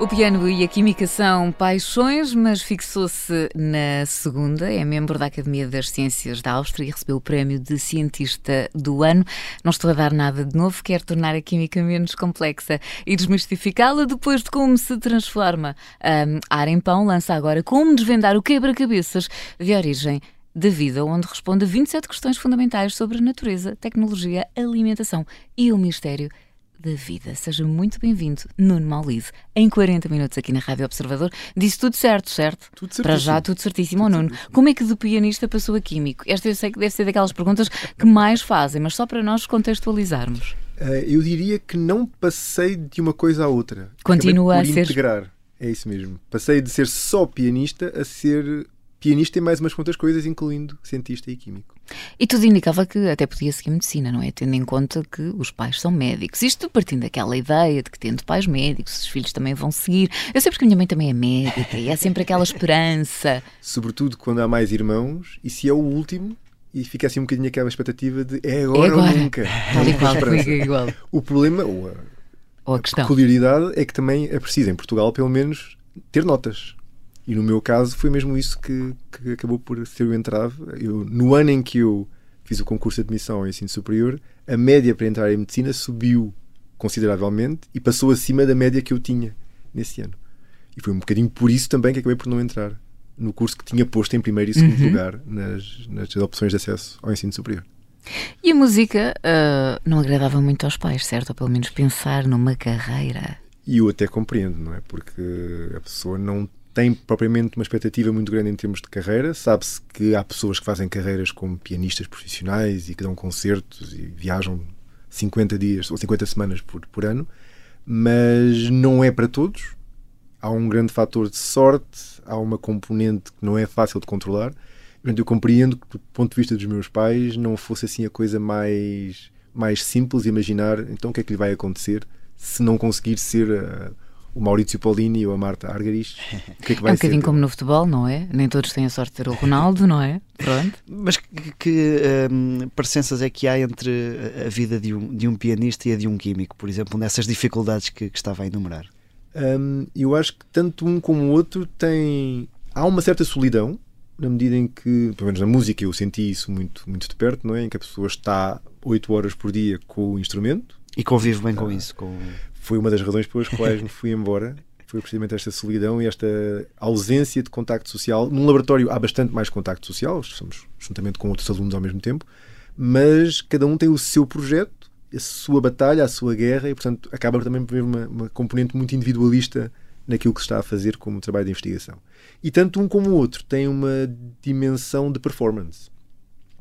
O piano e a química são paixões, mas fixou-se na segunda. É membro da Academia das Ciências da Áustria e recebeu o prémio de cientista do ano. Não estou a dar nada de novo, quer tornar a química menos complexa e desmistificá-la depois de como se transforma. Um, Ar em Pão lança agora como desvendar o quebra-cabeças de origem da vida, onde responde a 27 questões fundamentais sobre a natureza, tecnologia, alimentação e o mistério da vida. Seja muito bem-vindo, Nuno Maulide, em 40 minutos aqui na Rádio Observador. Disse tudo certo, certo? Tudo certíssimo. Para já, tudo certíssimo, tudo Nuno. Certíssimo. Como é que do pianista passou a químico? Esta eu sei que deve ser daquelas perguntas que mais fazem, mas só para nós contextualizarmos. Uh, eu diria que não passei de uma coisa à outra. Continua a ser. integrar. É isso mesmo. Passei de ser só pianista a ser pianista e mais umas quantas coisas, incluindo cientista e químico. E tudo indicava que até podia seguir medicina, não é? Tendo em conta que os pais são médicos. Isto partindo daquela ideia de que, tendo pais médicos, os filhos também vão seguir. Eu sei porque a minha mãe também é médica e é sempre aquela esperança. Sobretudo quando há mais irmãos, e se é o último, e fica assim um bocadinho aquela expectativa de é agora, é agora. ou nunca. Tal e qual, igual. O problema, ou a, ou a, a peculiaridade, é que também é preciso, em Portugal, pelo menos, ter notas. E no meu caso foi mesmo isso que, que acabou por ser o entrave. Eu, no ano em que eu fiz o concurso de admissão ao ensino superior, a média para entrar em medicina subiu consideravelmente e passou acima da média que eu tinha nesse ano. E foi um bocadinho por isso também que acabei por não entrar no curso que tinha posto em primeiro e segundo uhum. lugar nas, nas opções de acesso ao ensino superior. E a música uh, não agradava muito aos pais, certo? Ou pelo menos pensar numa carreira. E eu até compreendo, não é? Porque a pessoa não tem propriamente uma expectativa muito grande em termos de carreira. Sabe-se que há pessoas que fazem carreiras como pianistas profissionais e que dão concertos e viajam 50 dias ou 50 semanas por, por ano, mas não é para todos. Há um grande fator de sorte, há uma componente que não é fácil de controlar. Eu compreendo que, do ponto de vista dos meus pais, não fosse assim a coisa mais, mais simples imaginar então o que é que lhe vai acontecer se não conseguir ser. Uh, o Maurício Paulini ou a Marta Argaris. O que é, que vai é um bocadinho como no futebol, não é? Nem todos têm a sorte de ter o Ronaldo, não é? Pronto. Mas que, que um, parecenças é que há entre a vida de um, de um pianista e a de um químico, por exemplo, nessas dificuldades que, que estava a enumerar? Um, eu acho que tanto um como o outro tem. Há uma certa solidão, na medida em que, pelo menos na música, eu senti isso muito, muito de perto, não é? Em que a pessoa está 8 horas por dia com o instrumento. E convive bem ah, com isso. Com foi uma das razões pelas quais me fui embora. Foi precisamente esta solidão e esta ausência de contacto social. Num laboratório há bastante mais contacto social, estamos juntamente com outros alunos ao mesmo tempo, mas cada um tem o seu projeto, a sua batalha, a sua guerra, e portanto acaba também por haver uma, uma componente muito individualista naquilo que se está a fazer como trabalho de investigação. E tanto um como o outro têm uma dimensão de performance.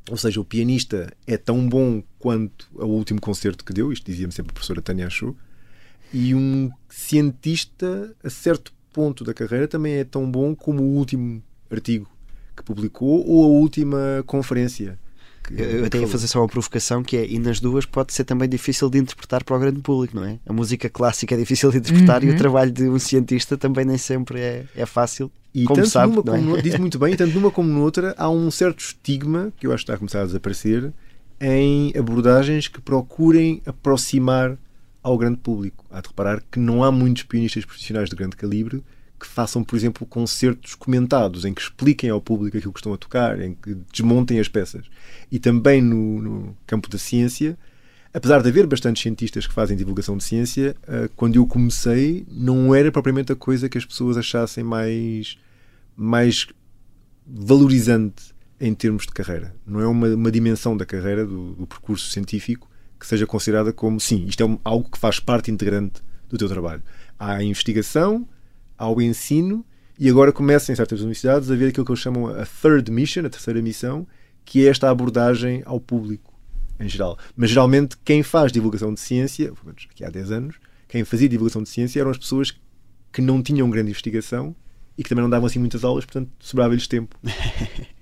Ou seja, o pianista é tão bom quanto o último concerto que deu, isto dizia-me sempre a professora Tânia Achou, e um cientista, a certo ponto da carreira, também é tão bom como o último artigo que publicou ou a última conferência. Eu até ia fazer só uma provocação que é, e nas duas pode ser também difícil de interpretar para o grande público, não é? A música clássica é difícil de interpretar uhum. e o uhum. trabalho de um cientista também nem sempre é, é fácil. E como tanto sabe, numa como é? diz muito bem, tanto numa como noutra há um certo estigma que eu acho que está a começar a desaparecer em abordagens que procurem aproximar ao grande público. Há de reparar que não há muitos pianistas profissionais de grande calibre que façam, por exemplo, concertos comentados, em que expliquem ao público aquilo que estão a tocar, em que desmontem as peças. E também no, no campo da ciência, apesar de haver bastantes cientistas que fazem divulgação de ciência, uh, quando eu comecei, não era propriamente a coisa que as pessoas achassem mais, mais valorizante em termos de carreira. Não é uma, uma dimensão da carreira, do, do percurso científico, que seja considerada como, sim, isto é algo que faz parte integrante do teu trabalho. Há a investigação, há o ensino, e agora começa em certas universidades a ver aquilo que eles chamam a third mission, a terceira missão, que é esta abordagem ao público em geral. Mas geralmente quem faz divulgação de ciência, aqui há 10 anos, quem fazia divulgação de ciência eram as pessoas que não tinham grande investigação e que também não davam assim muitas aulas, portanto sobrava-lhes tempo.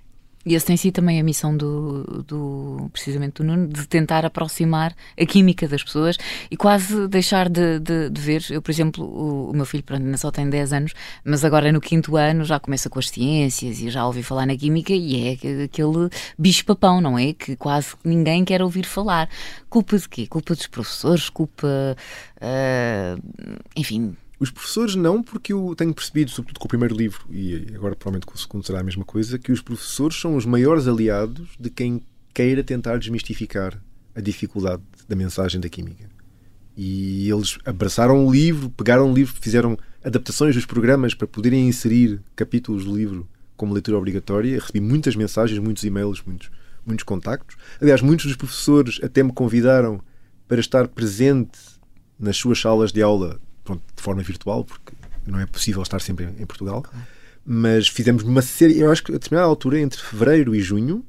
E essa tem sido também a missão do, do, precisamente do Nuno, de tentar aproximar a química das pessoas e quase deixar de, de, de ver. Eu, por exemplo, o, o, meu filho pronto, ainda só tem 10 anos, mas agora no quinto ano já começa com as ciências e já ouvi falar na química e é aquele bicho-papão, não é? Que quase ninguém quer ouvir falar. Culpa de quê? Culpa dos professores? Culpa. Uh, enfim, os professores não, porque eu tenho percebido, sobretudo com o primeiro livro, e agora provavelmente com o segundo será a mesma coisa, que os professores são os maiores aliados de quem queira tentar desmistificar a dificuldade da mensagem da química. E eles abraçaram o livro, pegaram o livro, fizeram adaptações dos programas para poderem inserir capítulos do livro como leitura obrigatória. Recebi muitas mensagens, muitos e-mails, muitos, muitos contactos. Aliás, muitos dos professores até me convidaram para estar presente nas suas salas de aula pronto, de forma virtual, porque não é possível estar sempre em, Portugal. Claro. Mas fizemos uma série, eu acho que a determinada altura, entre fevereiro e junho,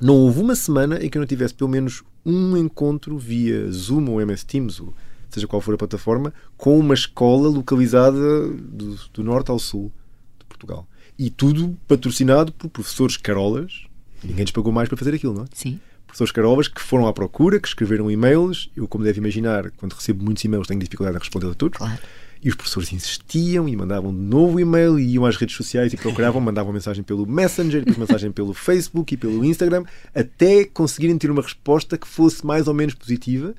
não houve uma semana em que eu não tivesse pelo menos um encontro via Zoom ou MS Teams, ou seja qual for a plataforma, com uma escola localizada do, do norte ao sul de Portugal. E tudo patrocinado por professores carolas. Ninguém lhes pagou mais para fazer aquilo, não é? Sim professores carovas que foram à procura, que escreveram e-mails. Eu, como deve imaginar, quando recebo muitos e-mails, tenho dificuldade em responder a todos. Claro. E os professores insistiam e mandavam de novo e-mail e iam às redes sociais e procuravam, mandavam mensagem pelo Messenger, depois mensagem pelo Facebook e pelo Instagram, até conseguirem ter uma resposta que fosse mais ou menos positiva.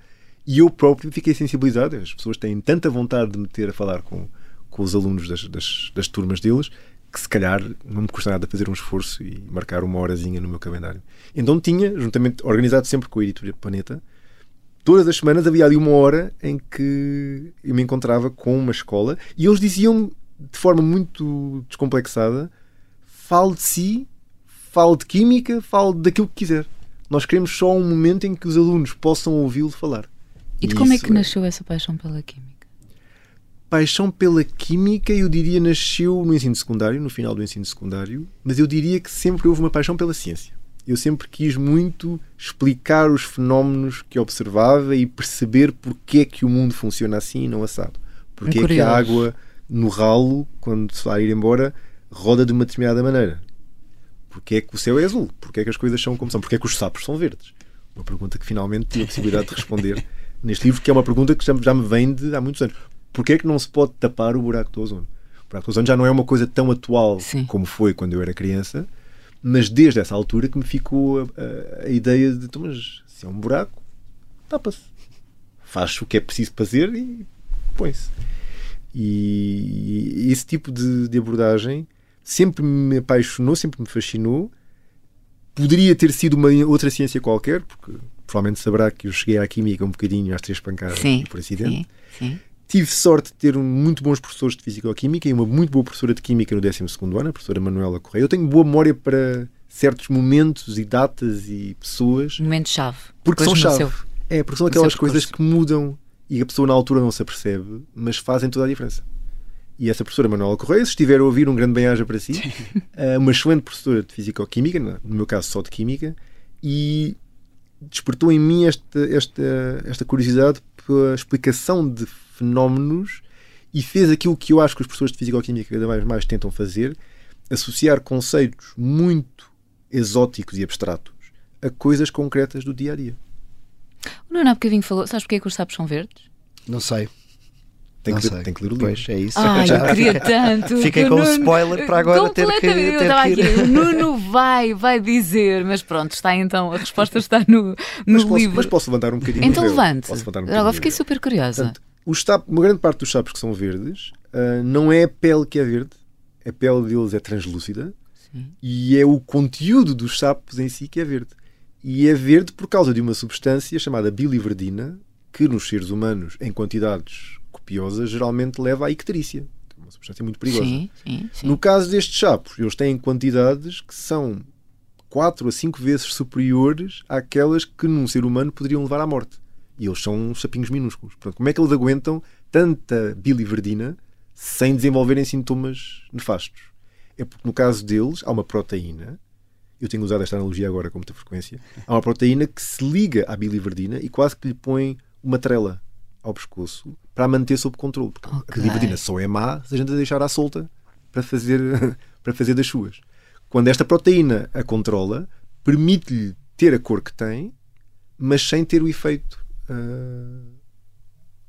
E eu próprio fiquei sensibilizado. As pessoas têm tanta vontade de me ter a falar com, com os alunos das, das, das turmas deles que se calhar não me custa nada fazer um esforço e marcar uma horazinha no meu calendário. Então tinha, juntamente, organizado sempre com a editora Planeta, todas as semanas havia ali uma hora em que eu me encontrava com uma escola e eles diziam de forma muito descomplexada: fale de si, fale de química, fale daquilo que quiser. Nós queremos só um momento em que os alunos possam ouvi-lo falar. E de como é que nasceu essa paixão pela química? Paixão pela química, eu diria, nasceu no ensino secundário, no final do ensino secundário, mas eu diria que sempre houve uma paixão pela ciência. Eu sempre quis muito explicar os fenómenos que observava e perceber porque é que o mundo funciona assim e não assado. Porque é, é que a água no ralo, quando se vai ir embora, roda de uma determinada maneira. Porque é que o céu é azul? Porque é que as coisas são como são? Porque é que os sapos são verdes? Uma pergunta que finalmente tive a possibilidade de responder neste livro, que é uma pergunta que já, já me vem de há muitos anos Porquê é que não se pode tapar o buraco do ozono? O buraco do ozono já não é uma coisa tão atual Sim. como foi quando eu era criança, mas desde essa altura que me ficou a, a, a ideia de, então, mas se é um buraco, tapa-se. Faz o que é preciso fazer e põe-se. E, e, esse tipo de, de abordagem sempre me apaixonou, sempre me fascinou. Poderia ter sido uma outra ciência qualquer, porque provavelmente saberá que eu cheguei à química um bocadinho às três pancadas sim, por acidente. Sim, sim. Tive sorte de ter muito bons professores de Físico-Química e uma muito boa professora de Química no 12 ano, a professora Manuela Correia. Eu tenho boa memória para certos momentos e datas e pessoas. Momentos-chave. Porque são chave. Seu, é, porque são aquelas coisas que mudam e a pessoa na altura não se apercebe, mas fazem toda a diferença. E essa professora Manuela Correia, se estiver a ouvir, um grande bem-aja para si, é uma excelente professora de Físico-Química, no meu caso só de Química, e despertou em mim esta, esta, esta curiosidade pela explicação de fenómenos e fez aquilo que eu acho que os professores de Físico-Química cada vez mais tentam fazer, associar conceitos muito exóticos e abstratos a coisas concretas do dia a dia. O Nuno há bocadinho falou, sabes porque é que os sapos são verdes? Não sei. Tem, que, tem que ler o livro. Pois, é isso. Ai, eu queria tanto. Fiquei com o um spoiler para agora ter que, ter eu estava que ir. Aqui, o Nuno vai, vai dizer, mas pronto, está então, a resposta está no, no mas livro. Posso, mas posso levantar um bocadinho Então levante. Posso levantar um Agora fiquei super curiosa. Portanto, os sapos, uma grande parte dos sapos que são verdes uh, não é a pele que é verde, a pele deles é translúcida Sim. e é o conteúdo dos sapos em si que é verde. E é verde por causa de uma substância chamada biliverdina, que nos seres humanos, em quantidades copiosas, geralmente leva à icterícia. É uma substância muito perigosa. Sim, sim, sim. No caso destes sapos, eles têm quantidades que são 4 a 5 vezes superiores àquelas que num ser humano poderiam levar à morte. E eles são sapinhos minúsculos. Portanto, como é que eles aguentam tanta biliverdina sem desenvolverem sintomas nefastos? É porque no caso deles há uma proteína, eu tenho usado esta analogia agora com muita frequência, há uma proteína que se liga à biliverdina e quase que lhe põe uma trela ao pescoço para a manter sob controle. Porque Ok. a biliverdina só é má se a gente a deixar à solta para fazer, para fazer das suas. Quando esta proteína a controla, permite-lhe ter a cor que tem, mas sem ter o efeito ah,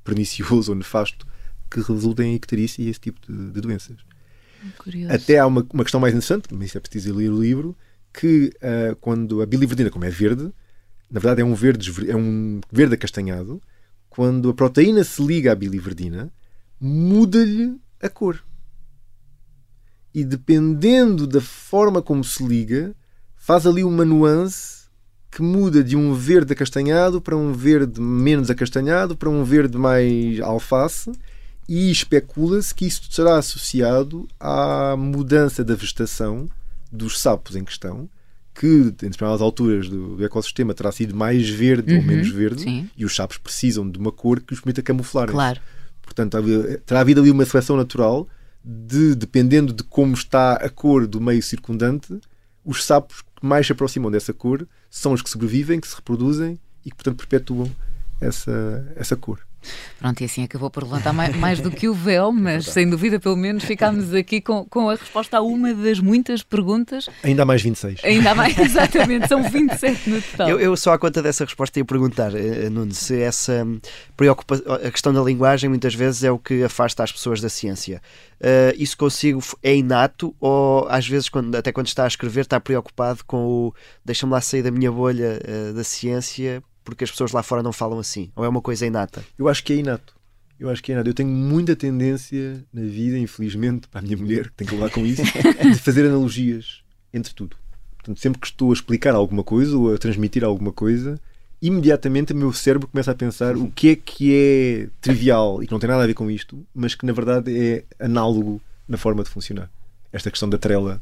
pernicioso ou nefasto que resulta em icterícia e esse tipo de, de doenças. Curioso. Até há uma, uma questão mais interessante, mas isso é preciso ler o livro, que ah, quando a biliverdina, como é verde, na verdade é um verde, é um verde acastanhado, quando a proteína se liga à biliverdina, muda-lhe a cor. E dependendo da forma como se liga, faz ali uma nuance que muda de um verde acastanhado para um verde menos acastanhado, para um verde mais alface, e especula-se que isso será associado à mudança da vegetação dos sapos em questão, que em determinadas alturas do, do ecossistema terá sido mais verde ou Uhum, menos verde, sim. e os sapos precisam de uma cor que os permita camuflar. Claro. Portanto, terá havido ali uma seleção natural de, dependendo de como está a cor do meio circundante, os sapos mais se aproximam dessa cor são os que sobrevivem, que se reproduzem e que, portanto, perpetuam essa, essa cor. Pronto, e assim acabou por levantar mais, mais do que o véu, mas sem dúvida, pelo menos, ficámos aqui com, com a resposta a uma das muitas perguntas. Ainda há mais 26. Ainda há mais, exatamente, são 27 no total. Eu, eu só à conta dessa resposta ia perguntar, eh, Nuno, se essa hum, preocupa a questão da linguagem muitas vezes é o que afasta as pessoas da ciência. Eh, isso consigo é inato ou às vezes quando, até quando está a escrever está preocupado com o deixa-me lá sair da minha bolha eh, da ciência porque as pessoas lá fora não falam assim? Ou é uma coisa inata? Eu acho que é inato. Eu acho que é inato. Eu tenho muita tendência na vida, infelizmente, para a minha mulher, que tem que lidar com isso, de fazer analogias entre tudo. Portanto, sempre que estou a explicar alguma coisa ou a transmitir alguma coisa, imediatamente o meu cérebro começa a pensar o que é que é trivial e que não tem nada a ver com isto, mas que na verdade é análogo na forma de funcionar. Esta questão da trela.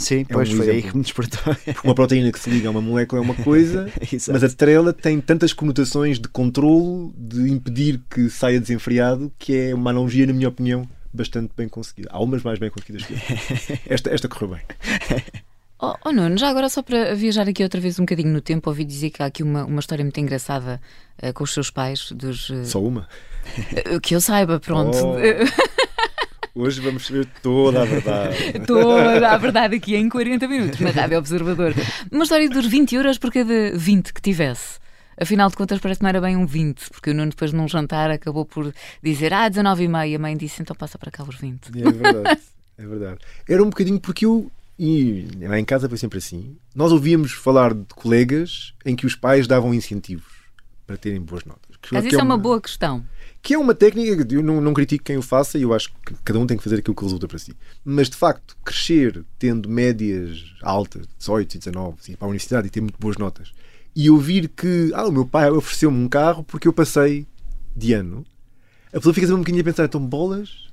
Sim, É pois um foi aí exemplo. que me despertou. Porque uma proteína que se liga a uma molécula é uma coisa, mas a trela tem tantas conotações de controlo, de impedir que saia desenfreado, que é uma analogia, na minha opinião, bastante bem conseguida. Há umas mais bem conseguidas que outras. Esta, esta correu bem. Oh, oh, Nuno, já agora só para viajar aqui outra vez um bocadinho no tempo, ouvi dizer que há aqui uma, uma história muito engraçada eh, com os seus pais, dos, eh, Só uma. eh, que eu saiba, pronto. Oh. Hoje vamos saber toda a verdade. Toda a verdade aqui em 40 minutos na Rádio Observador. Uma história dos 20 euros por cada 20 que tivesse. Afinal de contas, parece que não era bem um 20, porque o Nuno, depois num jantar, acabou por dizer: Ah, 19,5. A mãe disse: Então passa para cá os 20. É verdade. É verdade. Era um bocadinho porque eu. E lá em casa foi sempre assim. Nós ouvíamos falar de colegas em que os pais davam incentivos para terem boas notas. Que- Mas isso é uma boa questão. Que é uma técnica que eu não, não critico quem o faça e eu acho que cada um tem que fazer aquilo que resulta para si. Mas de facto, crescer tendo médias altas, 18 e 19, assim, para a universidade e ter muito boas notas, e ouvir que ah, o meu pai ofereceu-me um carro porque eu passei de ano, a pessoa fica sempre um bocadinho a pensar, então bolas,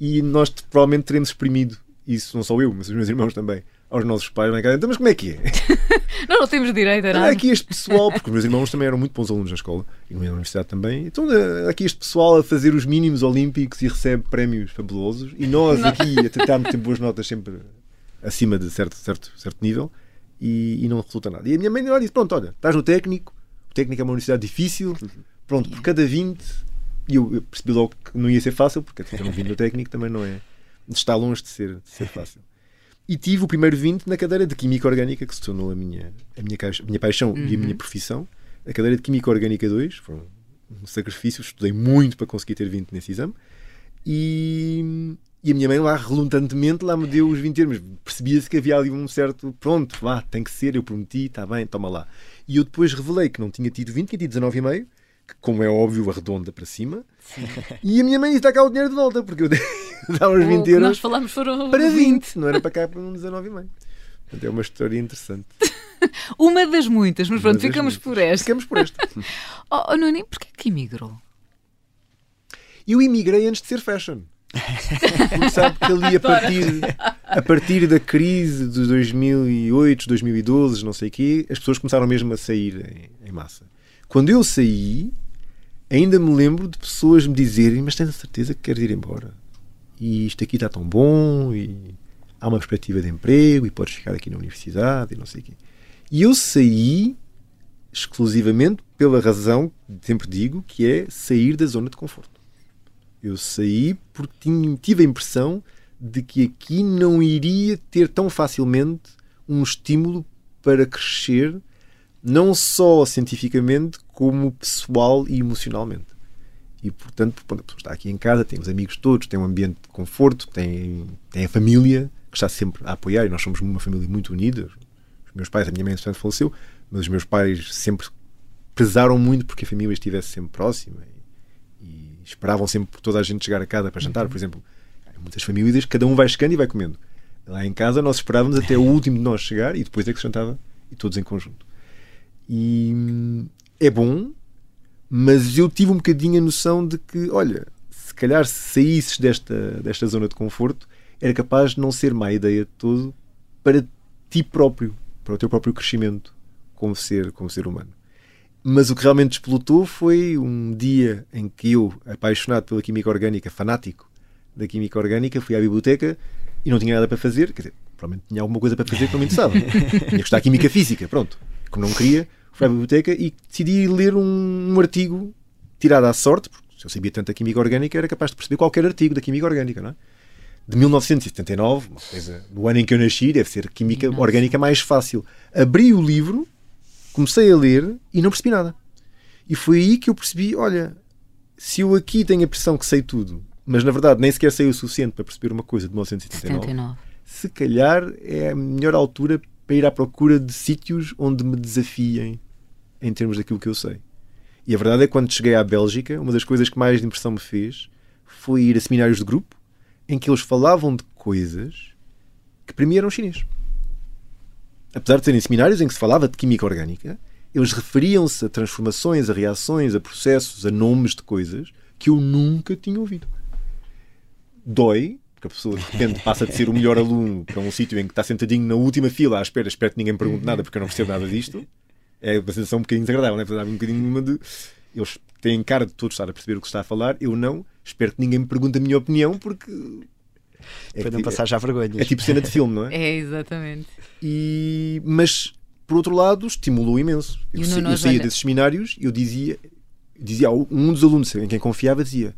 e nós provavelmente teremos exprimido isso, não só eu, mas os meus irmãos também, aos nossos pais, é? então, mas como é que é? Nós não temos direito a nada. aqui este pessoal, porque os meus irmãos também eram muito bons alunos na escola e na universidade também. Então, eh, aqui este pessoal a fazer os mínimos olímpicos e recebe prémios fabulosos e nós aqui a tentarmos ter boas notas sempre acima de certo, certo, certo nível e, e não resulta nada. E a minha mãe disse: Pronto, olha, estás no técnico, o técnico é uma universidade difícil, pronto, por cada 20, e eu, eu percebi logo que não ia ser fácil, porque eu não vim no técnico também não é. Está longe de ser, de ser fácil. E tive o primeiro 20 na cadeira de Química Orgânica, que se tornou a minha, a minha, caixa- a minha paixão e a minha profissão. A cadeira de Química Orgânica 2 foi um sacrifício, estudei muito para conseguir ter 20 nesse exame. E, e a minha mãe lá, relutantemente, lá me deu os 20 euros, mas percebia-se que havia ali um certo, pronto, vá, tem que ser, eu prometi, está bem, toma lá. E eu depois revelei que não tinha tido 20, tinha tido 19,5, que como é óbvio, arredonda para cima. E a minha mãe disse, está cá o dinheiro de volta, porque eu os O 20 que euros nós falámos foram para 20, não era para cá para um 19,5. Portanto, é uma história interessante. Uma das muitas, mas pronto, ficamos muitas. por esta. Ficamos por esta. Oh, oh Nuno, porquê que emigrou? Eu imigrei antes de ser fashion. Porque sabe que ali a partir, a partir da crise de 2008, 2012, não sei o quê, as pessoas começaram mesmo a sair em, em massa. Quando eu saí, ainda me lembro de pessoas me dizerem: Mas tens a certeza que queres ir embora? E isto aqui está tão bom, e há uma perspectiva de emprego, e podes ficar aqui na universidade, e não sei o quê. E eu saí exclusivamente pela razão sempre digo, que é sair da zona de conforto. Eu saí porque tinha, tive a impressão de que aqui não iria ter tão facilmente um estímulo para crescer, não só cientificamente, como pessoal e emocionalmente. E, portanto, a pessoa está aqui em casa, tem os amigos todos, tem um ambiente de conforto, tem, tem a família que está sempre a apoiar, e nós somos uma família muito unida. Os meus pais, a minha mãe, entretanto, faleceu, mas os meus pais sempre pesaram muito porque a família estivesse sempre próxima e, e esperavam sempre toda a gente chegar a casa para jantar. Uhum. Por exemplo, em muitas famílias, cada um vai chegando e vai comendo. Lá em casa, nós esperávamos até o último de nós chegar e depois é que se jantava e todos em conjunto. E hum, é bom, mas eu tive um bocadinho a noção de que, olha, se calhar se saísses desta, desta zona de conforto, era capaz de não ser má ideia de todo para ti próprio, para o teu próprio crescimento como ser, como ser humano. Mas o que realmente explotou foi um dia em que eu, apaixonado pela química orgânica, fanático da química orgânica, fui à biblioteca e não tinha nada para fazer. Quer dizer, provavelmente tinha alguma coisa para fazer que não me interessava. tinha que estudar química física, pronto. Como não queria, fui à biblioteca e decidi ler um, um artigo tirado à sorte, porque se eu sabia tanto da química orgânica, era capaz de perceber qualquer artigo da química orgânica, não é? De 1979, uma coisa, no ano em que eu nasci, deve ser química Nossa. orgânica mais fácil. Abri o livro, comecei a ler e não percebi nada. E foi aí que eu percebi: olha, se eu aqui tenho a impressão que sei tudo, mas na verdade nem sequer sei o suficiente para perceber uma coisa de 1979, 79. se calhar é a melhor altura para ir à procura de sítios onde me desafiem em termos daquilo que eu sei. E a verdade é que quando cheguei à Bélgica, uma das coisas que mais impressão me fez foi ir a seminários de grupo em que eles falavam de coisas que para mim eram chinês. Apesar de serem seminários em que se falava de química orgânica, eles referiam-se a transformações, a reações, a processos, a nomes de coisas que eu nunca tinha ouvido. Dói, porque a pessoa de repente passa de ser o melhor aluno para um sítio em que está sentadinho na última fila à espera, espero que ninguém pergunte nada porque eu não percebo nada disto é uma sensação um bocadinho desagradável, não é? Há um bocadinho uma de. Eles têm cara de todos estar a perceber o que está a falar, eu não. Espero que ninguém me pergunte a minha opinião, porque. É Para não passar já vergonha. É tipo cena de filme, não é? É, exatamente. E... Mas, por outro lado, estimulou imenso. Eu, eu, saía desses seminários e eu dizia, dizia um dos alunos em quem confiava, dizia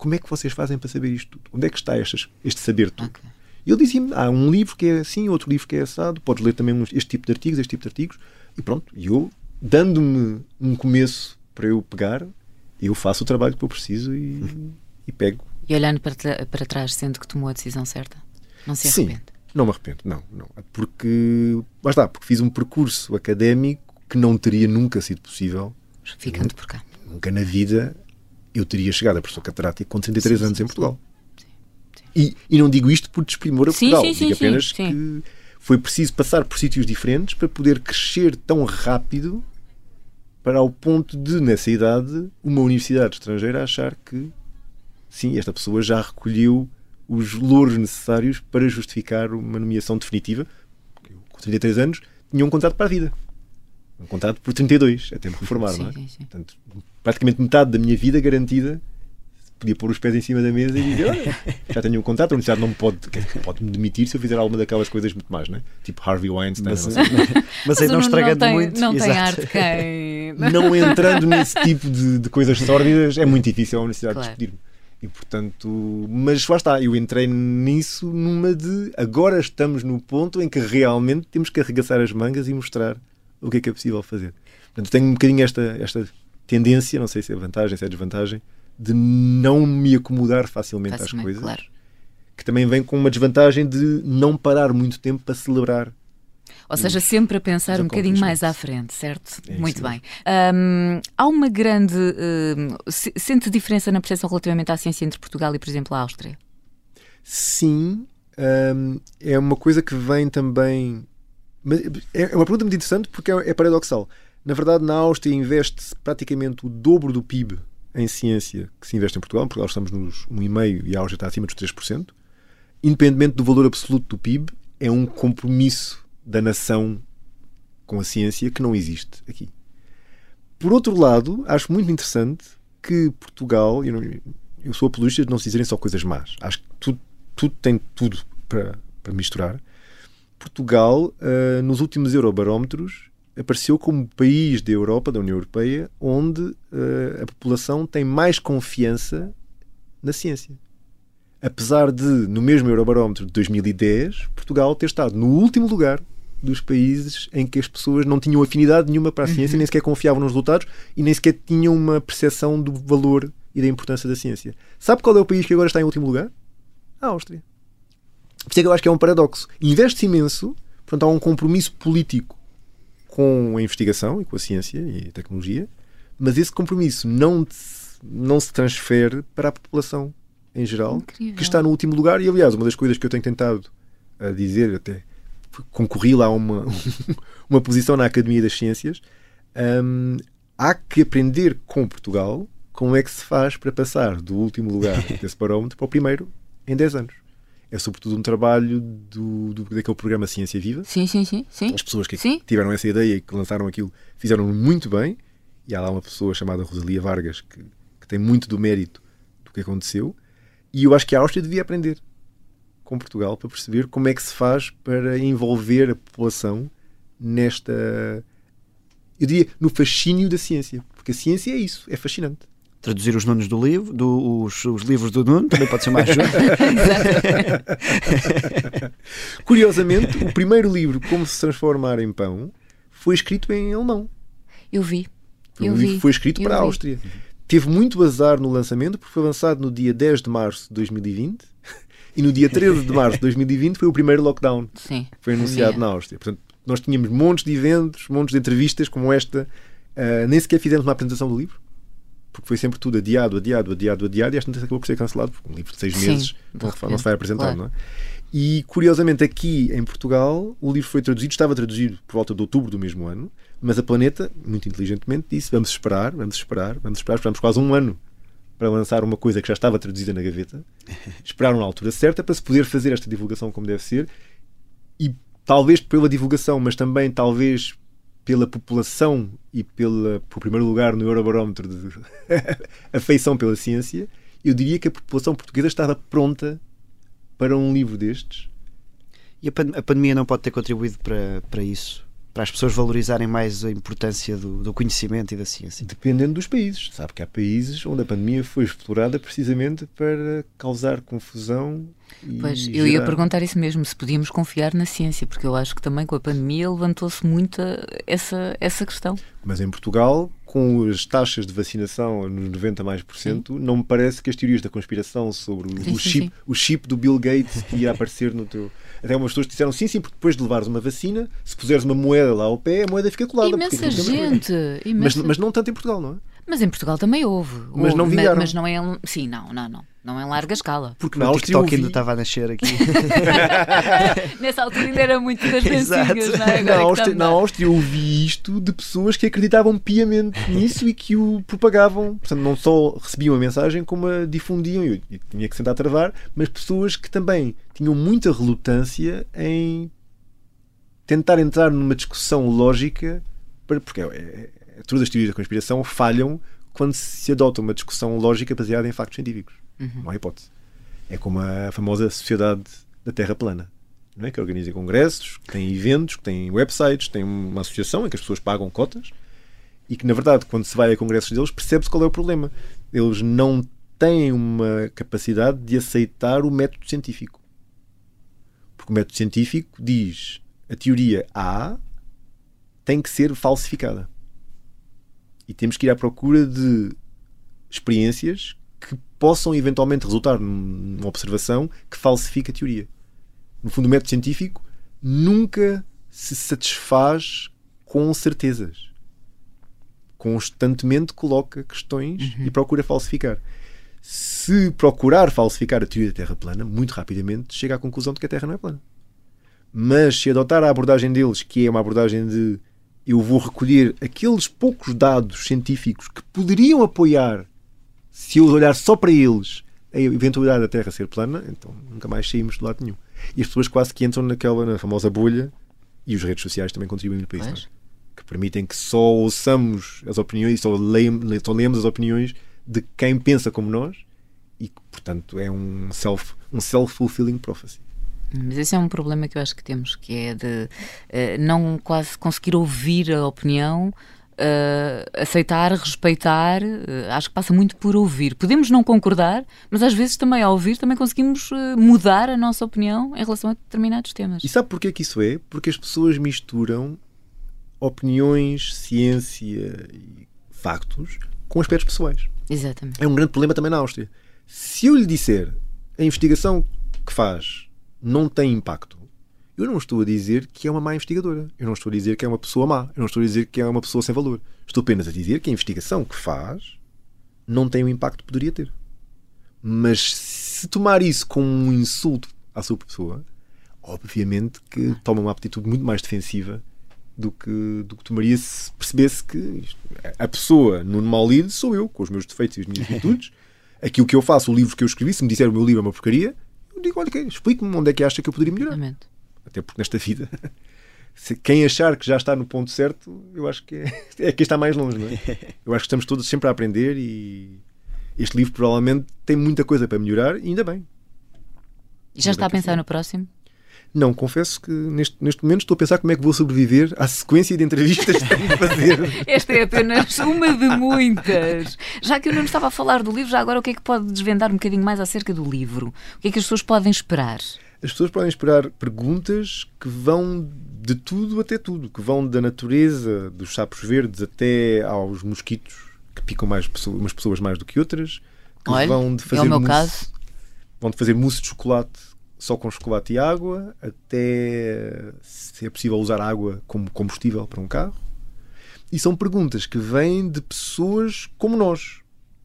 como é que vocês fazem para saber isto tudo? Onde é que está este, este saber tudo? Okay. E ele dizia-me, há um livro que é assim, outro livro que é assado, podes ler também este tipo de artigos, este tipo de artigos, e pronto, eu, dando-me um começo para eu pegar, eu faço o trabalho que eu preciso e, uhum. e pego. E olhando para, para trás, sendo que tomou a decisão certa? Não se arrepende? Sim, não me arrependo, não, não. Porque, lá está, porque fiz um percurso académico que não teria nunca sido possível. Ficando por cá. Nunca na vida eu teria chegado a professor catedrático com 33 sim, anos sim, em Portugal. Sim, e, e não digo isto por desprimor a Portugal, digo apenas que foi preciso passar por sítios diferentes para poder crescer tão rápido para ao ponto de, nessa idade, uma universidade estrangeira achar que sim, esta pessoa já recolheu os louros necessários para justificar uma nomeação definitiva. Eu, com 33 anos, tinha um contrato para a vida. Um contrato por 32, até me reformar, sim, não é? Sim, sim. Portanto, praticamente metade da minha vida garantida podia pôr os pés em cima da mesa e dizer: Olha, já tenho um contrato, a universidade não me pode, pode me demitir se eu fizer alguma daquelas coisas muito mais, né? Tipo Harvey Weinstein. Mas, mas, mas aí não estragando não muito. Não tem arte quem. Não entrando nesse tipo de, de coisas sórdidas, é muito difícil a universidade claro. despedir-me. E portanto, mas lá está, eu entrei nisso numa de agora estamos no ponto em que realmente temos que arregaçar as mangas e mostrar o que é que é possível fazer. Portanto, tenho um bocadinho esta, esta tendência, não sei se é vantagem, se é desvantagem, de não me acomodar facilmente, facilmente às coisas. Claro. Que também vem com uma desvantagem de não parar muito tempo para celebrar. Ou seja, sempre a pensar um bocadinho mais à frente, certo? É muito bem. Um, há uma grande. Uh, sente diferença na percepção relativamente à ciência entre Portugal e, por exemplo, a Áustria? Sim. Um, é uma coisa que vem também. É uma pergunta muito interessante porque é, é paradoxal. Na verdade, na Áustria investe-se praticamente o dobro do PIB em ciência que se investe em Portugal. Em Portugal estamos nos 1,5% e a Áustria está acima dos 3%. Independentemente do valor absoluto do PIB, é um compromisso da nação com a ciência que não existe aqui. Por outro lado, acho muito interessante que Portugal, eu, não, eu sou apologista de não se dizerem só coisas más. Acho que tudo, tudo tem tudo para, para misturar. Portugal, uh, nos últimos Eurobarómetros, apareceu como país da Europa, da União Europeia, onde uh, a população tem mais confiança na ciência. Apesar de, no mesmo Eurobarómetro de 2010, Portugal ter estado no último lugar dos países em que as pessoas não tinham afinidade nenhuma para a ciência, nem sequer confiavam nos resultados e nem sequer tinham uma percepção do valor e da importância da ciência. Sabe qual é o país que agora está em último lugar? A Áustria. Por isso é que eu acho que é um paradoxo. Investe-se imenso, portanto, há um compromisso político com a investigação e com a ciência e a tecnologia, mas esse compromisso não, não se transfere para a população em geral, Incrível. que está no último lugar. E, aliás, uma das coisas que eu tenho tentado a dizer, até concorri lá a uma, uma posição na Academia das Ciências, hum, há que aprender com Portugal como é que se faz para passar do último lugar desse barómetro para o primeiro em 10 anos. É sobretudo um trabalho do, do, daquele programa Ciência Viva. Sim, sim, sim. sim. As pessoas que Sim. tiveram essa ideia e que lançaram aquilo fizeram muito bem. E há lá uma pessoa chamada Rosalia Vargas que, que tem muito do mérito do que aconteceu. E eu acho que a Áustria devia aprender com Portugal para perceber como é que se faz para envolver a população nesta. Eu diria, no fascínio da ciência. Porque a ciência é isso, é fascinante. Traduzir os nomes do livro, do, os, os livros do Nuno, também pode ser mais ajuda. Curiosamente, o primeiro livro, Como se transformar em pão, foi escrito em alemão. Eu vi. Foi Eu um livro vi. que foi escrito Eu para a vi. Áustria. Teve muito azar no lançamento, porque foi lançado no dia 10 de março de 2020 e no dia 13 de março de 2020 foi o primeiro lockdown Sim. que foi anunciado Sim. na Áustria. Portanto, nós tínhamos montes de eventos, montes de entrevistas como esta. Ah, nem sequer fizemos uma apresentação do livro, porque foi sempre tudo adiado, adiado, adiado, adiado, e às tantas acabou por ser cancelado, porque um livro de seis Sim, meses não, se vai- não se vai apresentar, claro. não é? E curiosamente, aqui em Portugal, o livro foi traduzido, estava traduzido por volta de outubro do mesmo ano, mas a Planeta, muito inteligentemente, disse: vamos esperar, vamos esperar, vamos esperar. Esperamos quase um ano para lançar uma coisa que já estava traduzida na gaveta. Esperaram na altura certa para se poder fazer esta divulgação como deve ser. E talvez pela divulgação, mas também talvez pela população e pela, por primeiro lugar no Eurobarómetro de afeição pela ciência, eu diria que a população portuguesa estava pronta para um livro destes. E a, pan- a pandemia não pode ter contribuído para, para isso? Para as pessoas valorizarem mais a importância do, do conhecimento e da ciência? Dependendo dos países. Sabe que há países onde a pandemia foi explorada precisamente para causar confusão. E Pois, eu ia perguntar isso mesmo, se podíamos confiar na ciência, porque eu acho que também com a pandemia levantou-se muito essa, essa questão. Mas em Portugal, com as taxas de vacinação nos 90 mais por cento, não me parece que as teorias da conspiração sobre o, Sim, o sim, chip, sim. o chip do Bill Gates que ia aparecer no teu. Até umas pessoas disseram sim, sim, porque depois de levares uma vacina, se puseres uma moeda lá ao pé, a moeda fica colada. Imensa coisa. gente. Mas, imensa- mas não tanto em Portugal, não é? Mas em Portugal também houve. Mas Houve, não vingaram. Mas não é. em- Sim, não, não, não. Não em larga escala. Porque O na Áustria TikTok eu ainda estava a nascer aqui. Nessa altura ainda era muito das Exato. dancinhas, não é? Na é Áustria, na eu ouvi isto de pessoas que acreditavam piamente nisso e que o propagavam. Portanto, não só recebiam a mensagem, como a difundiam. Eu, eu tinha que sentar a travar, mas pessoas que também tinham muita relutância em tentar entrar numa discussão lógica, para- porque é, é, é- todas as teorias da conspiração falham quando se adota uma discussão lógica baseada em factos científicos. Não há hipótese. É como a famosa Sociedade da Terra Plana, não é? que organiza congressos, que tem eventos, que tem websites, tem uma associação em que as pessoas pagam cotas e que, na verdade, quando se vai a congressos deles, percebe-se qual é o problema. Eles não têm uma capacidade de aceitar o método científico. Porque o método científico diz a teoria A tem que ser falsificada. E temos que ir à procura de experiências que possam eventualmente resultar numa observação que falsifica a teoria. No fundo, o método científico nunca se satisfaz com certezas. Constantemente coloca questões e procura falsificar. Se procurar falsificar a teoria da Terra plana, muito rapidamente chega à conclusão de que a Terra não é plana. Mas se adotar a abordagem deles, que é uma abordagem de eu vou recolher aqueles poucos dados científicos que poderiam apoiar, se eu olhar só para eles, a eventualidade da Terra ser plana, então nunca mais saímos de lado nenhum. E as pessoas quase que entram naquela na famosa bolha, e os redes sociais também contribuem para isso, é? que permitem que só ouçamos as opiniões, só, leem, só lemos as opiniões de quem pensa como nós, e que, portanto, é um self um self-fulfilling prophecy. Mas esse é um problema que eu acho que temos, que é de eh, não quase conseguir ouvir a opinião uh, aceitar, respeitar, uh, acho que passa muito por ouvir. Podemos não concordar, mas às vezes também ao ouvir também conseguimos uh, mudar a nossa opinião em relação a determinados temas. E sabe porquê que isso é? Porque as pessoas misturam opiniões, ciência e factos com aspectos pessoais. Exatamente. É um grande problema também na Áustria. Se eu lhe disser a investigação que faz não tem impacto, eu não estou a dizer que é uma má investigadora. Eu não estou a dizer que é uma pessoa má. Eu não estou a dizer que é uma pessoa sem valor. Estou apenas a dizer que a investigação que faz não tem o impacto que poderia ter. Mas se tomar isso como um insulto à sua pessoa, obviamente que toma uma atitude muito mais defensiva do que, do que tomaria se percebesse que isto, a pessoa no mal lido sou eu, com os meus defeitos e as minhas virtudes. Aquilo que eu faço, o livro que eu escrevi, se me disser o meu livro é uma porcaria, eu digo, olha, explique-me onde é que acha que eu poderia melhorar. Exatamente. Até porque nesta vida, se quem achar que já está no ponto certo, eu acho que é, é quem está mais longe, não é? Eu acho que estamos todos sempre a aprender e este livro provavelmente tem muita coisa para melhorar e ainda bem. E já está a pensar no próximo? Não, confesso que neste, neste momento estou a pensar como é que vou sobreviver à sequência de entrevistas que tenho de fazer. Esta é apenas uma de muitas. Já que eu não estava a falar do livro, já agora o que é que pode desvendar um bocadinho mais acerca do livro? O que é que as pessoas podem esperar? As pessoas podem esperar perguntas que vão de tudo até tudo, que vão da natureza dos sapos verdes até aos mosquitos que picam mais pessoas, umas pessoas mais do que outras, que Olha, vão de é fazer o meu mousse- caso. vão de fazer mousse de chocolate só com chocolate e água, até se é possível usar água como combustível para um carro. E são perguntas que vêm de pessoas como nós.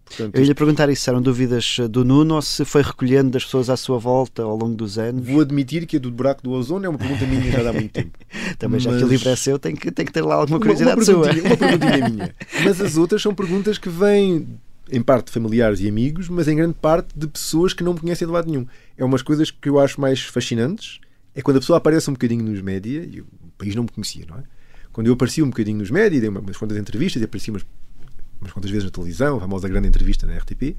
Portanto, Eu ia lhe perguntar isso, se eram dúvidas eh, do Nuno ou se foi recolhendo das pessoas à sua volta ao longo dos anos. Vou admitir que a do buraco do ozono é uma pergunta minha já há muito tempo. Também já que o Mas- livro é seu, tem que, tem que ter lá alguma Uma, curiosidade uma sua. perguntinha, uma perguntinha minha. Mas as outras são perguntas que vêm, em parte, de familiares e amigos, mas em grande parte de pessoas que não me conhecem de lado nenhum. É umas coisas que eu acho mais fascinantes. É quando a pessoa aparece um bocadinho nos média, e o país não me conhecia, não é? Quando eu aparecia um bocadinho nos média, dei uma- umas quantas entrevistas e aparecia umas, umas quantas vezes na televisão, a famosa grande entrevista na RTP,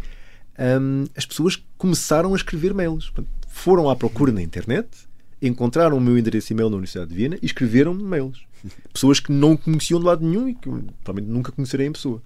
hum, as pessoas começaram a escrever mails. Foram à procura na internet, encontraram o meu endereço e-mail na Universidade de Viena e escreveram mails. Pessoas que não conheciam de lado nenhum e que provavelmente nunca conhecerei em pessoa.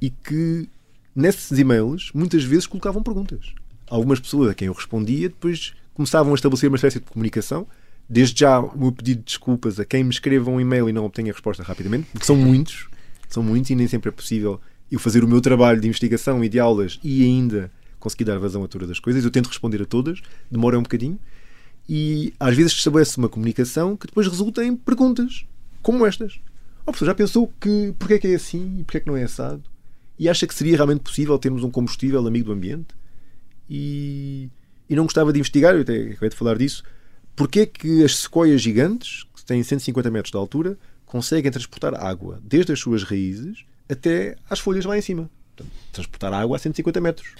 E que nesses e-mails muitas vezes colocavam perguntas. Algumas pessoas a quem eu respondia depois começavam a estabelecer uma espécie de comunicação. Desde já o meu pedido de desculpas a quem me escreva um e-mail e não obtenha resposta rapidamente, porque são muitos, são muitos e nem sempre é possível eu fazer o meu trabalho de investigação e de aulas e ainda conseguir dar vazão a todas as coisas. Eu tento responder a todas, demora um bocadinho e às vezes estabelece uma comunicação que depois resulta em perguntas como estas. A pessoa já pensou que porque é que é assim e porque é que não é assado e acha que seria realmente possível termos um combustível amigo do ambiente e, e não gostava de investigar, eu até acabei de falar disso, porque é que as sequoias gigantes, que têm 150 metros de altura, conseguem transportar água desde as suas raízes até às folhas lá em cima. Portanto, transportar água a 150 metros.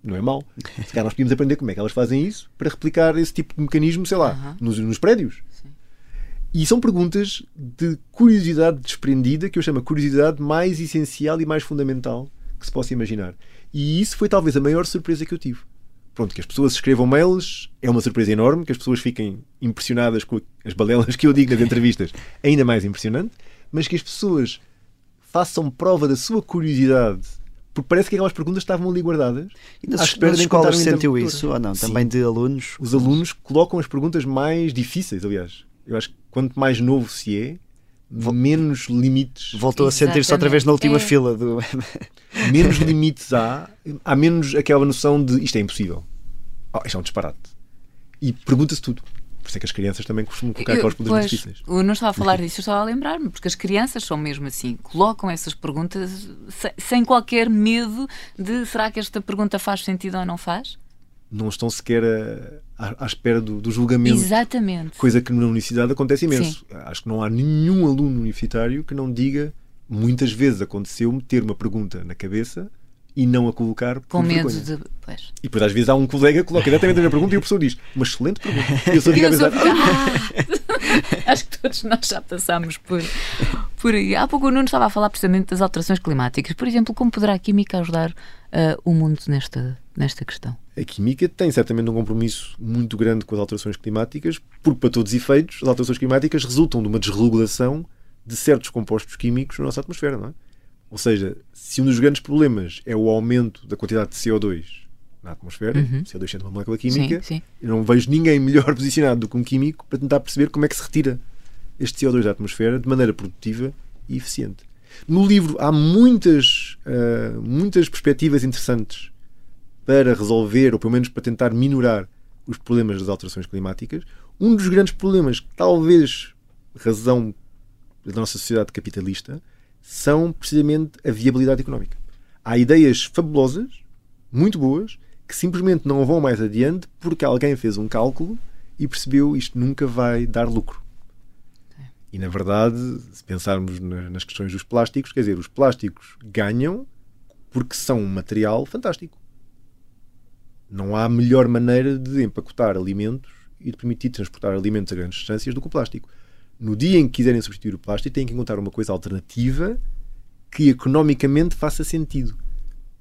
Não é mau. Se calhar nós podíamos aprender como é que elas fazem isso para replicar esse tipo de mecanismo, sei lá, Aham. nos, nos prédios. E são perguntas de curiosidade desprendida, que eu chamo a curiosidade mais essencial e mais fundamental que se possa imaginar. E isso foi talvez a maior surpresa que eu tive. Pronto, que as pessoas escrevam mails é uma surpresa enorme, que as pessoas fiquem impressionadas com as balelas que eu digo nas entrevistas, ainda mais impressionante, mas que as pessoas façam prova da sua curiosidade, porque parece que aquelas perguntas estavam ali guardadas. E nas, espera nas escolas sentiu isso ou não? Sim. Também de alunos? Os alunos colocam as perguntas mais difíceis, aliás. Eu acho que quanto mais novo se é, menos limites Voltou a sentir-se outra vez na última Exatamente. fila do. menos limites há, há menos aquela noção de isto é impossível. Oh, isto é um disparate. E pergunta-se tudo. Por isso é que as crianças também costumam colocar aquelas perguntas difíceis. eu não estava a falar disso, eu estava a lembrar-me, porque as crianças são mesmo assim, colocam essas perguntas se- sem qualquer medo de será que esta pergunta faz sentido ou não faz? Não estão sequer a- à, à espera do, do julgamento. Exatamente. Coisa que na universidade acontece imenso. Acho que não há nenhum aluno universitário que não diga, muitas vezes aconteceu-me ter uma pergunta na cabeça e não a colocar por Com medo vergonha. de. Pois. E depois às vezes há um colega que coloca exatamente a mesma pergunta e o professor diz uma excelente pergunta. E eu só digo a sou- pensar, Ah! Acho que todos nós já passámos por, por aí. Há pouco o Nuno estava a falar precisamente das alterações climáticas. Por exemplo, como poderá a química ajudar ah, o mundo nesta, nesta questão? A química tem certamente um compromisso muito grande com as alterações climáticas, porque, para todos os efeitos, as alterações climáticas resultam de uma desregulação de certos compostos químicos na nossa atmosfera, não é? Ou seja, se um dos grandes problemas é o aumento da quantidade de CO2 na atmosfera, Uhum. CO2 sendo uma molécula química, Sim, sim. eu não vejo ninguém melhor posicionado do que um químico para tentar perceber como é que se retira este CO2 da atmosfera de maneira produtiva e eficiente. No livro há muitas, ah, muitas perspectivas interessantes para resolver, ou pelo menos para tentar minorar os problemas das alterações climáticas. Um dos grandes problemas, que talvez razão da nossa sociedade capitalista, são precisamente a viabilidade económica. Há ideias fabulosas, muito boas, que simplesmente não vão mais adiante porque alguém fez um cálculo e percebeu isto nunca vai dar lucro. E na verdade, se pensarmos na- nas questões dos plásticos, quer dizer, os plásticos ganham porque são um material fantástico. Não há melhor maneira de empacotar alimentos e de permitir transportar alimentos a grandes distâncias do que o plástico. No dia em que quiserem substituir o plástico, têm que encontrar uma coisa alternativa que economicamente faça sentido.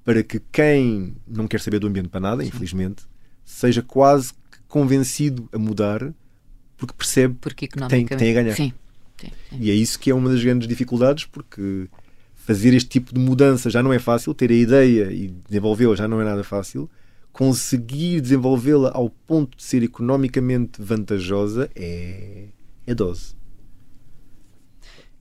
Para que quem não quer saber do ambiente para nada, infelizmente, seja quase que convencido a mudar porque percebe Porque tem, economicamente. tem a ganhar. Sim. sim, sim. E é isso que é uma das grandes dificuldades, porque fazer este tipo de mudança já não é fácil, ter a ideia e desenvolvê-la já não é nada fácil. Conseguir desenvolvê-la ao ponto de ser economicamente vantajosa é, é dose.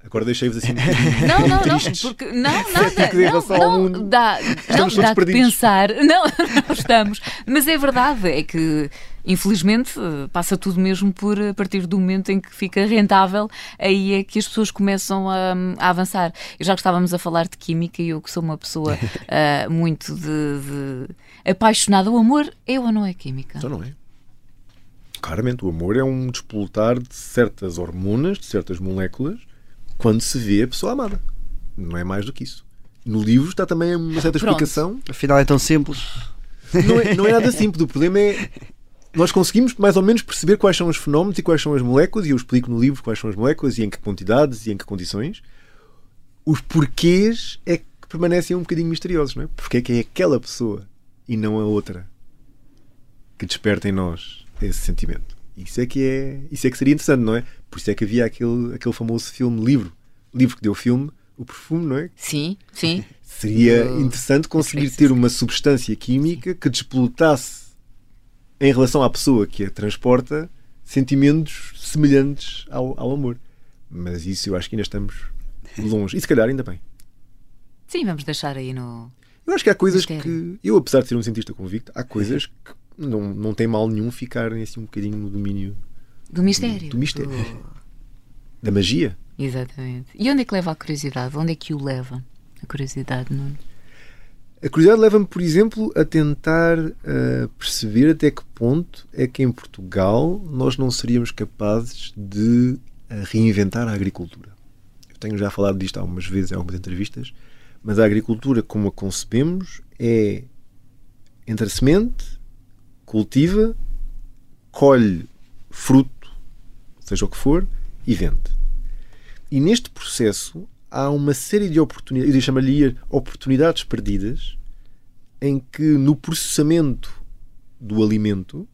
Agora deixei-vos assim. Não, não, não, porque não, nada. Não, não, dá, não, dá que pensar. Não, não estamos. Mas é verdade, é que infelizmente passa tudo mesmo por a partir do momento em que fica rentável, aí é que as pessoas começam a, a avançar. Eu já que estávamos a falar de química e eu que sou uma pessoa ah, muito de, de apaixonada, o amor é ou não é química? Então não é. Claramente, o amor é um despoltar de certas hormonas, de certas moléculas, quando se vê a pessoa amada. Não é mais do que isso. No livro está também uma certa Pronto. explicação. Afinal é tão simples. Não é, não é nada simples. O problema é. Nós conseguimos mais ou menos perceber quais são os fenómenos e quais são as moléculas, e eu explico no livro quais são as moléculas e em que quantidades e em que condições. Os porquês é que permanecem um bocadinho misteriosos, não é? Porque é que é aquela pessoa e não a outra que desperta em nós esse sentimento. Isso é que é, isso é que seria interessante, não é? Por isso é que havia aquele, aquele famoso filme livro, livro que deu filme, o perfume, não é? Sim, sim. Seria interessante conseguir ter uma substância química que despolutasse em relação à pessoa que a transporta sentimentos semelhantes ao, ao amor. Mas isso eu acho que ainda estamos longe. E se calhar ainda bem. Sim, vamos deixar aí no. Eu acho que há coisas Mistério. que. Eu, apesar de ser um cientista convicto, há coisas que não, não tem mal nenhum ficarem assim um bocadinho no domínio Do mistério. Do mistério. Do- da magia. Exatamente. E onde é que leva a curiosidade? Onde é que o leva? A curiosidade, Nuno? A curiosidade leva-me, por exemplo, a tentar ah, perceber até que ponto é que em Portugal nós não seríamos capazes de ah, reinventar a agricultura. Eu tenho já falado disto algumas vezes em algumas entrevistas, mas a agricultura, como a concebemos, é entre a semente, cultiva, colhe fruto, seja o que for, e vende. E neste processo há uma série de oportunidades, eu chamaria oportunidades perdidas, em que no processamento do alimento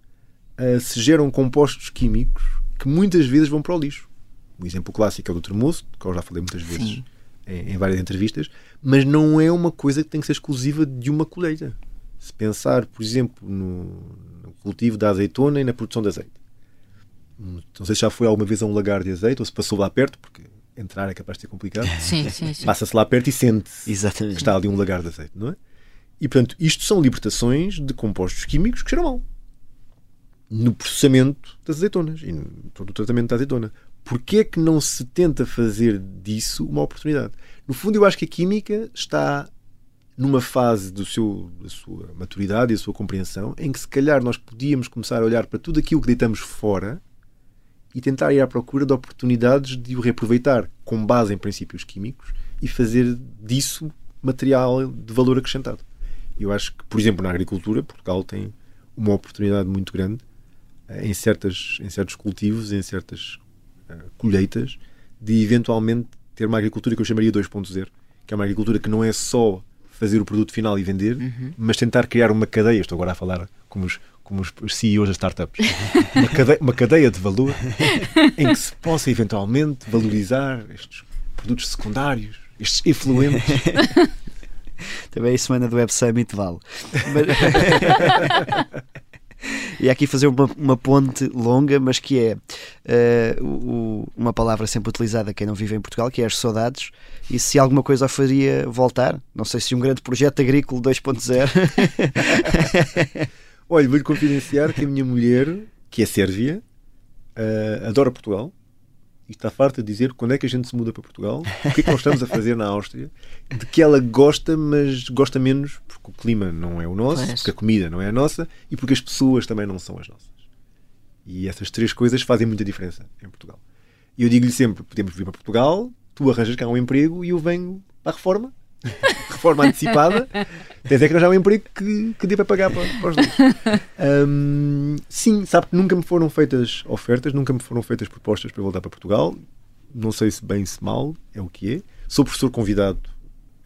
ah, se geram compostos químicos que muitas vezes vão para o lixo. O exemplo clássico é o do termoço, que eu já falei muitas vezes em, em várias entrevistas, mas não é uma coisa que tem que ser exclusiva de uma colheita. Se pensar, por exemplo, no, no cultivo da azeitona e na produção de azeite. Não sei se já foi alguma vez a um lagar de azeite ou se passou lá perto, porque entrar é capaz de ser complicado. Sim, sim, sim. Passa-se lá perto e sente-se que está ali um lagar de azeite, não é? E portanto, isto são libertações de compostos químicos que cheiram mal no processamento das azeitonas e no todo o tratamento da azeitona. Porquê é que não se tenta fazer disso uma oportunidade? No fundo, eu acho que a química está numa fase do seu, da sua maturidade e da sua compreensão em que se calhar nós podíamos começar a olhar para tudo aquilo que deitamos fora e tentar ir à procura de oportunidades de o reaproveitar com base em princípios químicos e fazer disso material de valor acrescentado. Eu acho que, por exemplo, na agricultura, Portugal tem uma oportunidade muito grande eh, em, certas, em certos cultivos, em certas eh, colheitas, de eventualmente ter uma agricultura que eu chamaria 2.0, que é uma agricultura que não é só fazer o produto final e vender, mas tentar criar uma cadeia. Estou agora a falar como os, como os os CEOs das startups. uma, cadeia, uma cadeia de valor em que se possa eventualmente valorizar estes produtos secundários, estes efluentes. Também a semana do Web Summit vale. Mas... e aqui fazer uma, uma, ponte longa, mas que é uh, o, uma palavra sempre utilizada quem não vive em Portugal, que é as saudades. E se alguma coisa faria voltar, não sei se um grande projeto agrícola 2.0. Olha, vou-lhe confidenciar que a minha mulher, que é sérvia, uh, adora Portugal e está farta de dizer quando é que a gente se muda para Portugal, o que é que nós estamos a fazer na Áustria, de que ela gosta, mas gosta menos porque o clima não é o nosso, pois. porque a comida não é a nossa e porque as pessoas também não são as nossas. E essas três coisas fazem muita diferença em Portugal. E eu digo-lhe sempre: podemos vir para Portugal, tu arranjas cá um emprego e eu venho a reforma reforma antecipada, tens é que arranjar um emprego que, que dê para pagar para, para os dois. Um, sim, sabe que nunca me foram feitas ofertas, nunca me foram feitas propostas para voltar para Portugal. Não sei se bem se mal, é o que é. Sou professor convidado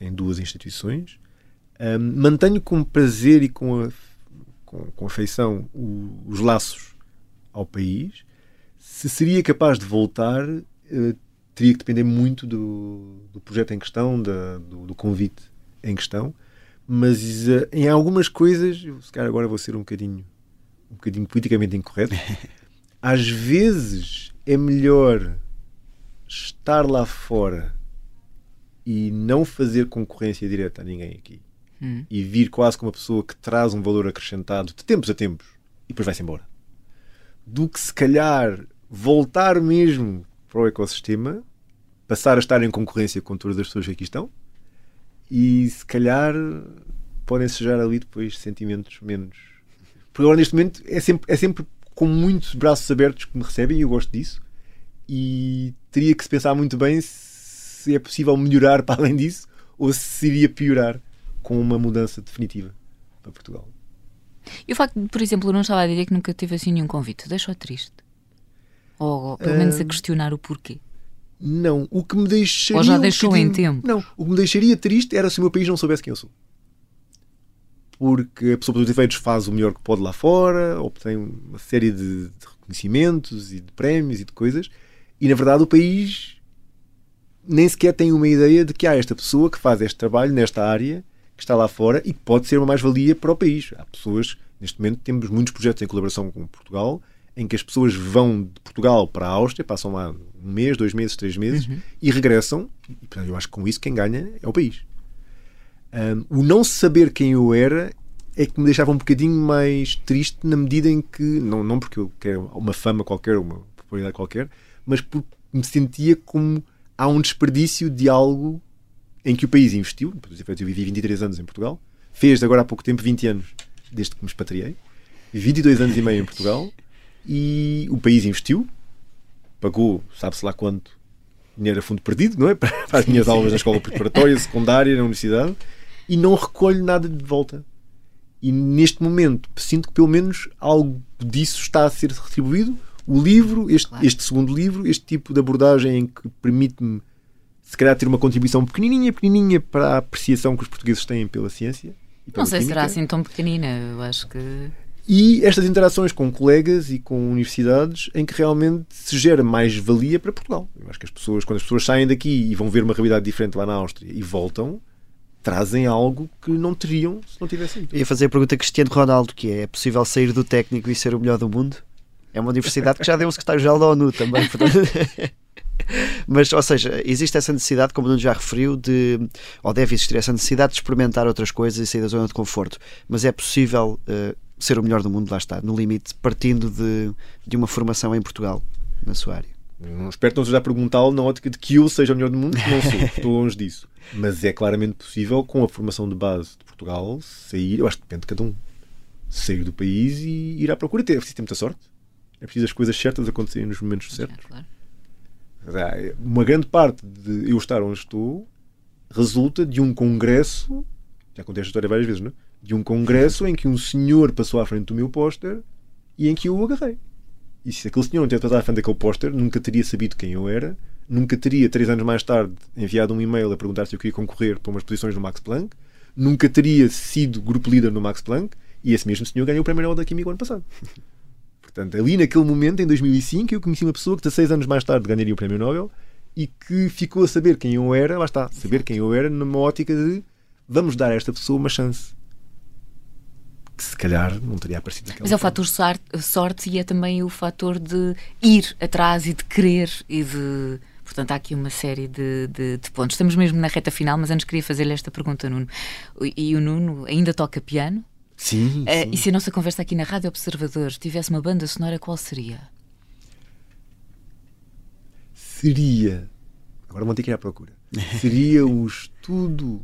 em duas instituições. Um, mantenho com prazer e com, a, com, com afeição o, os laços ao país. Se seria capaz de voltar, uh, teria que depender muito do, do projeto em questão, da, do, do, convite em questão, mas uh, em algumas coisas, se calhar agora vou ser um bocadinho, um bocadinho politicamente incorreto, às vezes é melhor estar lá fora e não fazer concorrência direta a ninguém aqui hum. e vir quase como uma pessoa que traz um valor acrescentado de tempos a tempos e depois vai-se embora do que se calhar voltar mesmo para o ecossistema passar a estar em concorrência com todas as pessoas que aqui estão e se calhar podem-se gerar ali depois sentimentos menos. Porque agora neste momento é sempre, é sempre com muitos braços abertos que me recebem e eu gosto disso. E teria que se pensar muito bem se é possível melhorar para além disso ou se iria piorar com uma mudança definitiva para Portugal. E o facto de, por exemplo, eu não estava a dizer que nunca tive assim nenhum convite, deixou triste? Ou, ou pelo menos a questionar o porquê? Não. O que me deixaria. Ou já deixou um em tempo? Não. O que me deixaria triste era se o meu país não soubesse quem eu sou. Porque a pessoa, pelos efeitos, faz o melhor que pode lá fora, obtém uma série de, de reconhecimentos e de prémios e de coisas, e na verdade o país nem sequer tem uma ideia de que há esta pessoa que faz este trabalho nesta área, que está lá fora e que pode ser uma mais-valia para o país. Há pessoas, neste momento, temos muitos projetos em colaboração com Portugal em que as pessoas vão de Portugal para a Áustria, passam lá um mês, dois meses, três meses uhum. e regressam. E, portanto, eu acho que com isso quem ganha é o país. Um, o não saber quem eu era é que me deixava um bocadinho mais triste na medida em que, não, não porque eu quero uma fama qualquer, uma popularidade qualquer, mas porque me sentia como há um desperdício de algo em que o país investiu. Eu vivi 23 anos em Portugal, fez agora há pouco tempo 20 anos desde que me expatriei, 22 anos e meio em Portugal e o país investiu, pagou, sabe-se lá quanto, dinheiro a fundo perdido, não é? Para as minhas aulas na escola preparatória, secundária, na universidade, e não recolho nada de volta. E neste momento sinto que pelo menos algo disso está a ser retribuído. O livro, este, claro. este segundo livro, este tipo de abordagem em que permite-me, se calhar, ter uma contribuição pequenininha, pequenininha para a apreciação que os portugueses têm pela ciência. Não sei se será assim tão pequenina, eu acho que. E estas interações com colegas e com universidades em que realmente se gera mais valia para Portugal. Eu acho que as pessoas, quando as pessoas saem daqui e vão ver uma realidade diferente lá na Áustria e voltam, trazem algo que não teriam se não tivessem. Ia fazer a pergunta a Cristiano Ronaldo, que é, é possível sair do técnico e ser o melhor do mundo? É uma universidade que já deu um secretário-geral da ONU também, portanto... Mas, ou seja, existe essa necessidade, como o já referiu, de, ou deve existir essa necessidade de experimentar outras coisas e sair da zona de conforto. Mas é possível uh, ser o melhor do mundo, lá está, no limite, partindo de, de uma formação em Portugal, na sua área. Não espero que não seja a perguntá-lo na ótica de que eu seja o melhor do mundo, não sou, estou longe disso. Mas é claramente possível, com a formação de base de Portugal, sair, eu acho que depende de cada um, sair do país e ir à procura. É preciso ter muita sorte. É preciso as coisas certas acontecerem nos momentos certos. É, claro. Uma grande parte de eu estar onde estou resulta de um congresso, já contei esta história várias vezes, não é? de um congresso em que um senhor passou à frente do meu póster e em que eu o agarrei. E se aquele senhor não tivesse passado à frente daquele póster, nunca teria sabido quem eu era, nunca teria, três anos mais tarde, enviado um e-mail a perguntar se eu queria concorrer para umas posições no Max Planck, nunca teria sido grupo líder no Max Planck e esse mesmo senhor ganhou o Prémio Nobel da Química ano passado. Portanto, ali naquele momento, em 2005, eu conheci uma pessoa que 16 anos mais tarde ganharia o Prémio Nobel e que ficou a saber quem eu era, lá está, saber quem eu era numa ótica de vamos dar a esta pessoa uma chance. Que se calhar não teria aparecido naquela Mas é o fator sor- sorte e é também o fator de ir atrás e de querer e de. Portanto, há aqui uma série de, de- de pontos. Estamos mesmo na reta final, mas antes queria fazer-lhe esta pergunta, Nuno. E o Nuno ainda toca piano? Sim, Eh, sim. e se a nossa conversa aqui na Rádio Observador tivesse uma banda sonora, qual seria? seria. Agora vão ter que ir à procura. Seria o estudo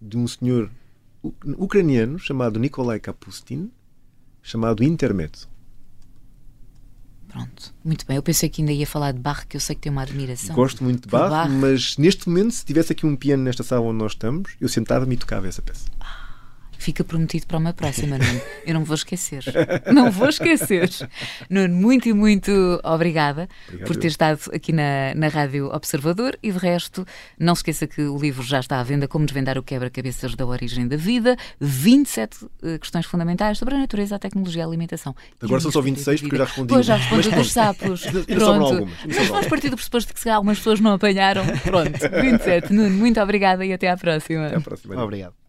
de um senhor ucraniano chamado Nikolai Kapustin, chamado Intermezzo. Pronto, muito bem. Eu pensei que ainda ia falar de Bach, que eu sei que tem uma admiração. Gosto muito de Bach, Bach. mas neste momento, se tivesse aqui um piano nesta sala onde nós estamos, eu sentava-me e tocava essa peça. Fica prometido para uma próxima, Nuno. Eu não vou esquecer. Não vou esquecer. Nuno, muito e muito obrigada Obrigado por ter estado aqui na, na Rádio Observador e de resto, não se esqueça que o livro já está à venda, Como Desvendar o Quebra-Cabeças da Origem da Vida, 27 eh, questões fundamentais sobre a natureza, a tecnologia e a alimentação. Agora são só minha 26 porque eu já respondi Pois, já respondi Mas dos sapos. Pronto. Mas vamos partir do pressuposto de que se algumas pessoas não apanharam. Pronto, 27. Nuno, muito obrigada e até à próxima. Até à próxima. Obrigado.